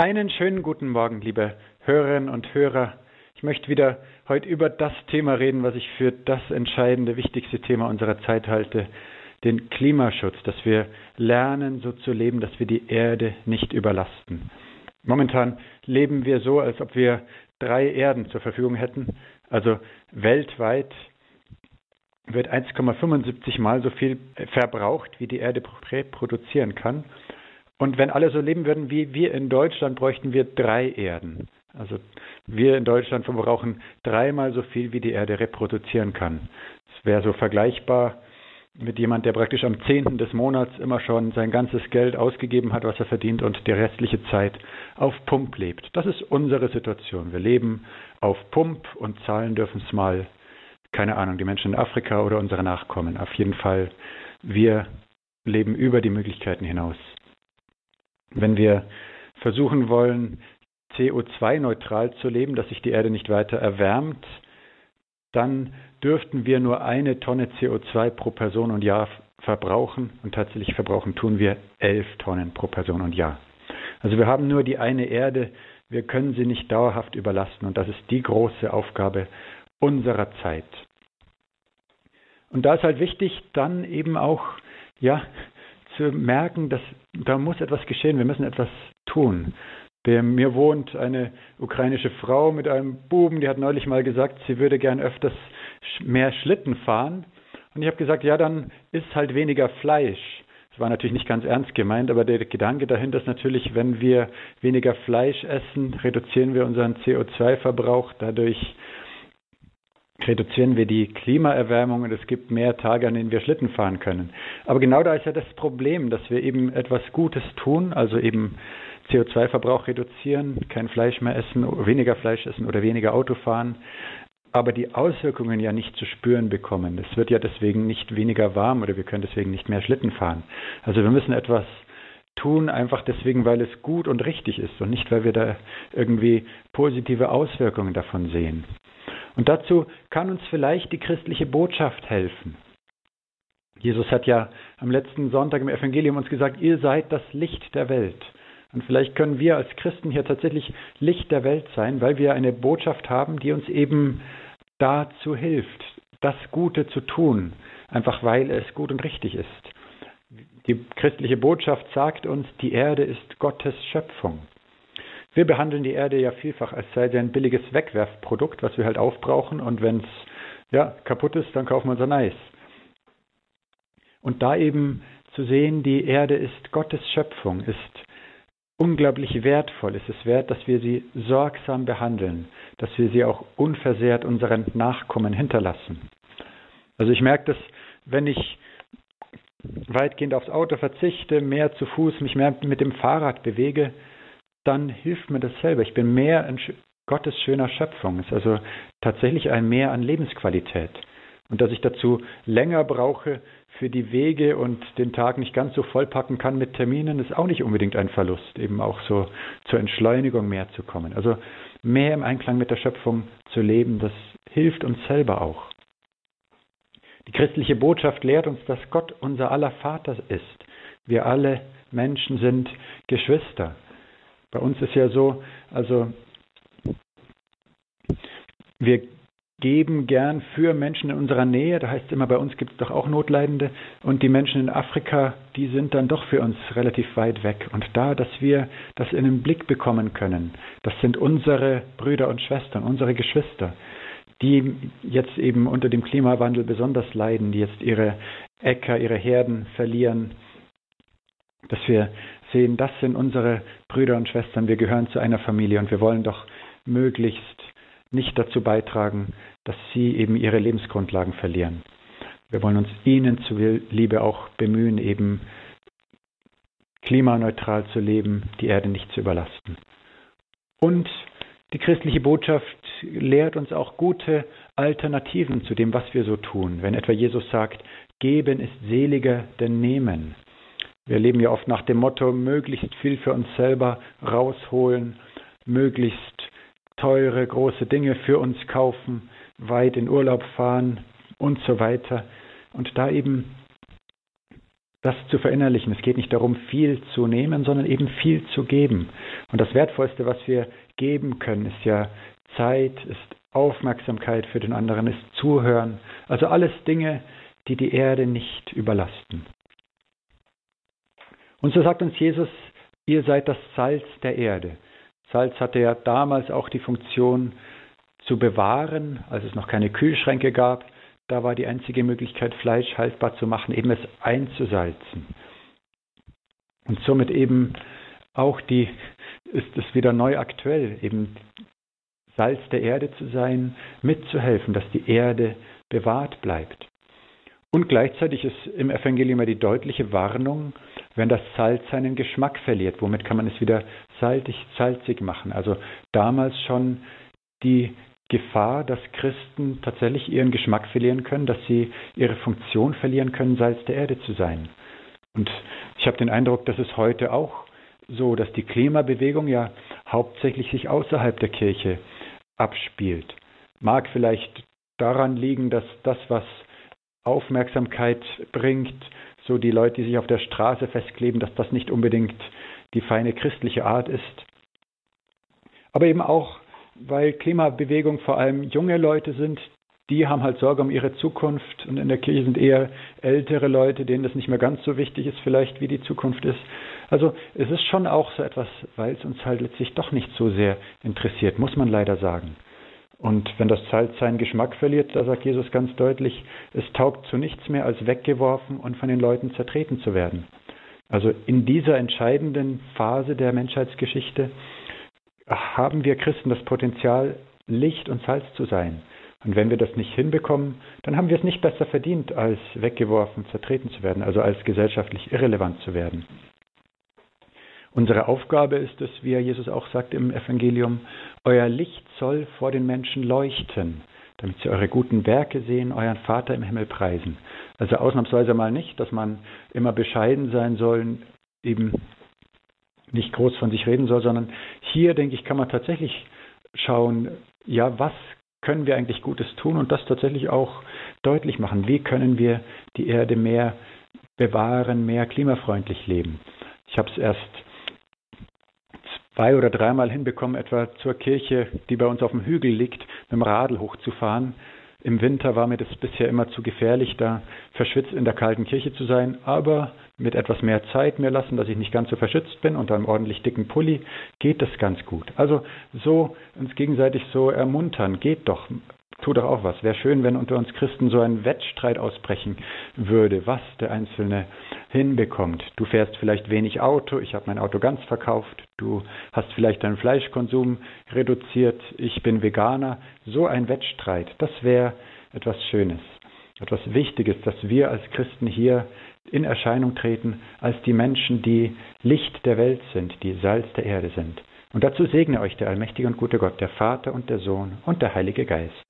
Einen schönen guten Morgen, liebe Hörerinnen und Hörer. Ich möchte wieder heute über das Thema reden, was ich für das entscheidende, wichtigste Thema unserer Zeit halte, den Klimaschutz, dass wir lernen, so zu leben, dass wir die Erde nicht überlasten. Momentan leben wir so, als ob wir drei Erden zur Verfügung hätten. Also weltweit wird 1,75 mal so viel verbraucht, wie die Erde reproduzieren kann. Und wenn alle so leben würden wie wir in Deutschland, bräuchten wir drei Erden. Also wir in Deutschland verbrauchen dreimal so viel, wie die Erde reproduzieren kann. Das wäre so vergleichbar mit jemand, der praktisch am 10. des Monats immer schon sein ganzes Geld ausgegeben hat, was er verdient und die restliche Zeit auf Pump lebt. Das ist unsere Situation. Wir leben auf Pump und zahlen dürfen es mal, keine Ahnung, die Menschen in Afrika oder unsere Nachkommen. Auf jeden Fall, wir leben über die Möglichkeiten hinaus. Wenn wir versuchen wollen, CO2-neutral zu leben, dass sich die Erde nicht weiter erwärmt, dann dürften wir nur eine Tonne CO2 pro Person und Jahr verbrauchen und tatsächlich verbrauchen tun wir elf Tonnen pro Person und Jahr. Also wir haben nur die eine Erde, wir können sie nicht dauerhaft überlasten und das ist die große Aufgabe unserer Zeit. Und da ist halt wichtig, dann eben auch ja zu merken, dass da muss etwas geschehen, wir müssen etwas tun. Bei mir wohnt eine ukrainische Frau mit einem Buben, die hat neulich mal gesagt, sie würde gern öfters mehr Schlitten fahren. Und ich habe gesagt, ja, dann isst halt weniger Fleisch. Das war natürlich nicht ganz ernst gemeint, aber der Gedanke dahinter ist natürlich, wenn wir weniger Fleisch essen, reduzieren wir unseren CO2-Verbrauch. Dadurch reduzieren wir die Klimaerwärmung und es gibt mehr Tage, an denen wir Schlitten fahren können. Aber genau da ist ja das Problem, dass wir eben etwas Gutes tun, also eben CO2-Verbrauch reduzieren, kein Fleisch mehr essen, weniger Fleisch essen oder weniger Auto fahren, aber die Auswirkungen ja nicht zu spüren bekommen. Es wird ja deswegen nicht weniger warm oder wir können deswegen nicht mehr Schlitten fahren. Also wir müssen etwas tun, einfach deswegen, weil es gut und richtig ist und nicht, weil wir da irgendwie positive Auswirkungen davon sehen. Und dazu kann uns vielleicht die christliche Botschaft helfen. Jesus hat ja am letzten Sonntag im Evangelium uns gesagt, ihr seid das Licht der Welt. Und vielleicht können wir als Christen hier tatsächlich Licht der Welt sein, weil wir eine Botschaft haben, die uns eben dazu hilft, das Gute zu tun, einfach weil es gut und richtig ist. Die christliche Botschaft sagt uns, die Erde ist Gottes Schöpfung. Wir behandeln die Erde ja vielfach, als sei sie ein billiges Wegwerfprodukt, was wir halt aufbrauchen und wenn es ja, kaputt ist, dann kaufen wir unser Eis. Und da eben zu sehen, die Erde ist Gottes Schöpfung, ist unglaublich wertvoll. Es ist wert, dass wir sie sorgsam behandeln, dass wir sie auch unversehrt unseren Nachkommen hinterlassen. Also ich merke das, wenn ich weitgehend aufs Auto verzichte, mehr zu Fuß, mich mehr mit dem Fahrrad bewege, dann hilft mir das selber. Ich bin mehr in Gottes schöner Schöpfung. Es ist also tatsächlich ein Mehr an Lebensqualität. Und dass ich dazu länger brauche für die Wege und den Tag nicht ganz so vollpacken kann mit Terminen, ist auch nicht unbedingt ein Verlust, eben auch so zur Entschleunigung mehr zu kommen. Also mehr im Einklang mit der Schöpfung zu leben, das hilft uns selber auch. Die christliche Botschaft lehrt uns, dass Gott unser aller Vater ist. Wir alle Menschen sind Geschwister. Bei uns ist ja so, also wir geben gern für Menschen in unserer Nähe, da heißt es immer, bei uns gibt es doch auch Notleidende und die Menschen in Afrika, die sind dann doch für uns relativ weit weg. Und da, dass wir das in den Blick bekommen können, das sind unsere Brüder und Schwestern, unsere Geschwister, die jetzt eben unter dem Klimawandel besonders leiden, die jetzt ihre Äcker, ihre Herden verlieren, dass wir sehen, das sind unsere Brüder und Schwestern, wir gehören zu einer Familie und wir wollen doch möglichst nicht dazu beitragen, dass sie eben ihre Lebensgrundlagen verlieren. Wir wollen uns ihnen zuliebe auch bemühen, eben klimaneutral zu leben, die Erde nicht zu überlasten. Und die christliche Botschaft lehrt uns auch gute Alternativen zu dem, was wir so tun. Wenn etwa Jesus sagt, geben ist seliger denn nehmen, wir leben ja oft nach dem Motto, möglichst viel für uns selber rausholen, möglichst teure, große Dinge für uns kaufen, weit in Urlaub fahren und so weiter. Und da eben das zu verinnerlichen. Es geht nicht darum, viel zu nehmen, sondern eben viel zu geben. Und das Wertvollste, was wir geben können, ist ja Zeit, ist Aufmerksamkeit für den anderen, ist Zuhören. Also alles Dinge, die die Erde nicht überlasten. Und so sagt uns Jesus, ihr seid das Salz der Erde. Salz hatte ja damals auch die Funktion zu bewahren, als es noch keine Kühlschränke gab. Da war die einzige Möglichkeit, Fleisch haltbar zu machen, eben es einzusalzen. Und somit eben auch die, ist es wieder neu aktuell, eben Salz der Erde zu sein, mitzuhelfen, dass die Erde bewahrt bleibt. Und gleichzeitig ist im Evangelium ja die deutliche Warnung, wenn das Salz seinen Geschmack verliert, womit kann man es wieder salzig, salzig machen? Also damals schon die Gefahr, dass Christen tatsächlich ihren Geschmack verlieren können, dass sie ihre Funktion verlieren können, Salz der Erde zu sein. Und ich habe den Eindruck, dass es heute auch so, dass die Klimabewegung ja hauptsächlich sich außerhalb der Kirche abspielt. Mag vielleicht daran liegen, dass das, was Aufmerksamkeit bringt, so die Leute, die sich auf der Straße festkleben, dass das nicht unbedingt die feine christliche Art ist. Aber eben auch, weil Klimabewegung vor allem junge Leute sind, die haben halt Sorge um ihre Zukunft und in der Kirche sind eher ältere Leute, denen das nicht mehr ganz so wichtig ist vielleicht, wie die Zukunft ist. Also es ist schon auch so etwas, weil es uns halt letztlich doch nicht so sehr interessiert, muss man leider sagen. Und wenn das Salz seinen Geschmack verliert, da sagt Jesus ganz deutlich, es taugt zu nichts mehr, als weggeworfen und von den Leuten zertreten zu werden. Also in dieser entscheidenden Phase der Menschheitsgeschichte haben wir Christen das Potenzial, Licht und Salz zu sein. Und wenn wir das nicht hinbekommen, dann haben wir es nicht besser verdient, als weggeworfen, zertreten zu werden, also als gesellschaftlich irrelevant zu werden. Unsere Aufgabe ist es, wie Jesus auch sagt im Evangelium, euer Licht soll vor den Menschen leuchten, damit sie eure guten Werke sehen, euren Vater im Himmel preisen. Also ausnahmsweise mal nicht, dass man immer bescheiden sein soll, eben nicht groß von sich reden soll, sondern hier, denke ich, kann man tatsächlich schauen, ja, was können wir eigentlich Gutes tun und das tatsächlich auch deutlich machen. Wie können wir die Erde mehr bewahren, mehr klimafreundlich leben? Ich habe es erst zwei oder dreimal hinbekommen, etwa zur Kirche, die bei uns auf dem Hügel liegt, mit dem Radl hochzufahren. Im Winter war mir das bisher immer zu gefährlich, da verschwitzt in der kalten Kirche zu sein, aber mit etwas mehr Zeit mir lassen, dass ich nicht ganz so verschützt bin und einem ordentlich dicken Pulli, geht das ganz gut. Also so uns gegenseitig so ermuntern, geht doch, tu doch auch was. Wäre schön, wenn unter uns Christen so ein Wettstreit ausbrechen würde, was der Einzelne hinbekommt. Du fährst vielleicht wenig Auto, ich habe mein Auto ganz verkauft, du hast vielleicht deinen Fleischkonsum reduziert, ich bin Veganer. So ein Wettstreit, das wäre etwas Schönes, etwas Wichtiges, dass wir als Christen hier in Erscheinung treten als die Menschen, die Licht der Welt sind, die Salz der Erde sind. Und dazu segne euch der allmächtige und gute Gott, der Vater und der Sohn und der Heilige Geist.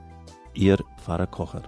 Ihr Pfarrer Kocher.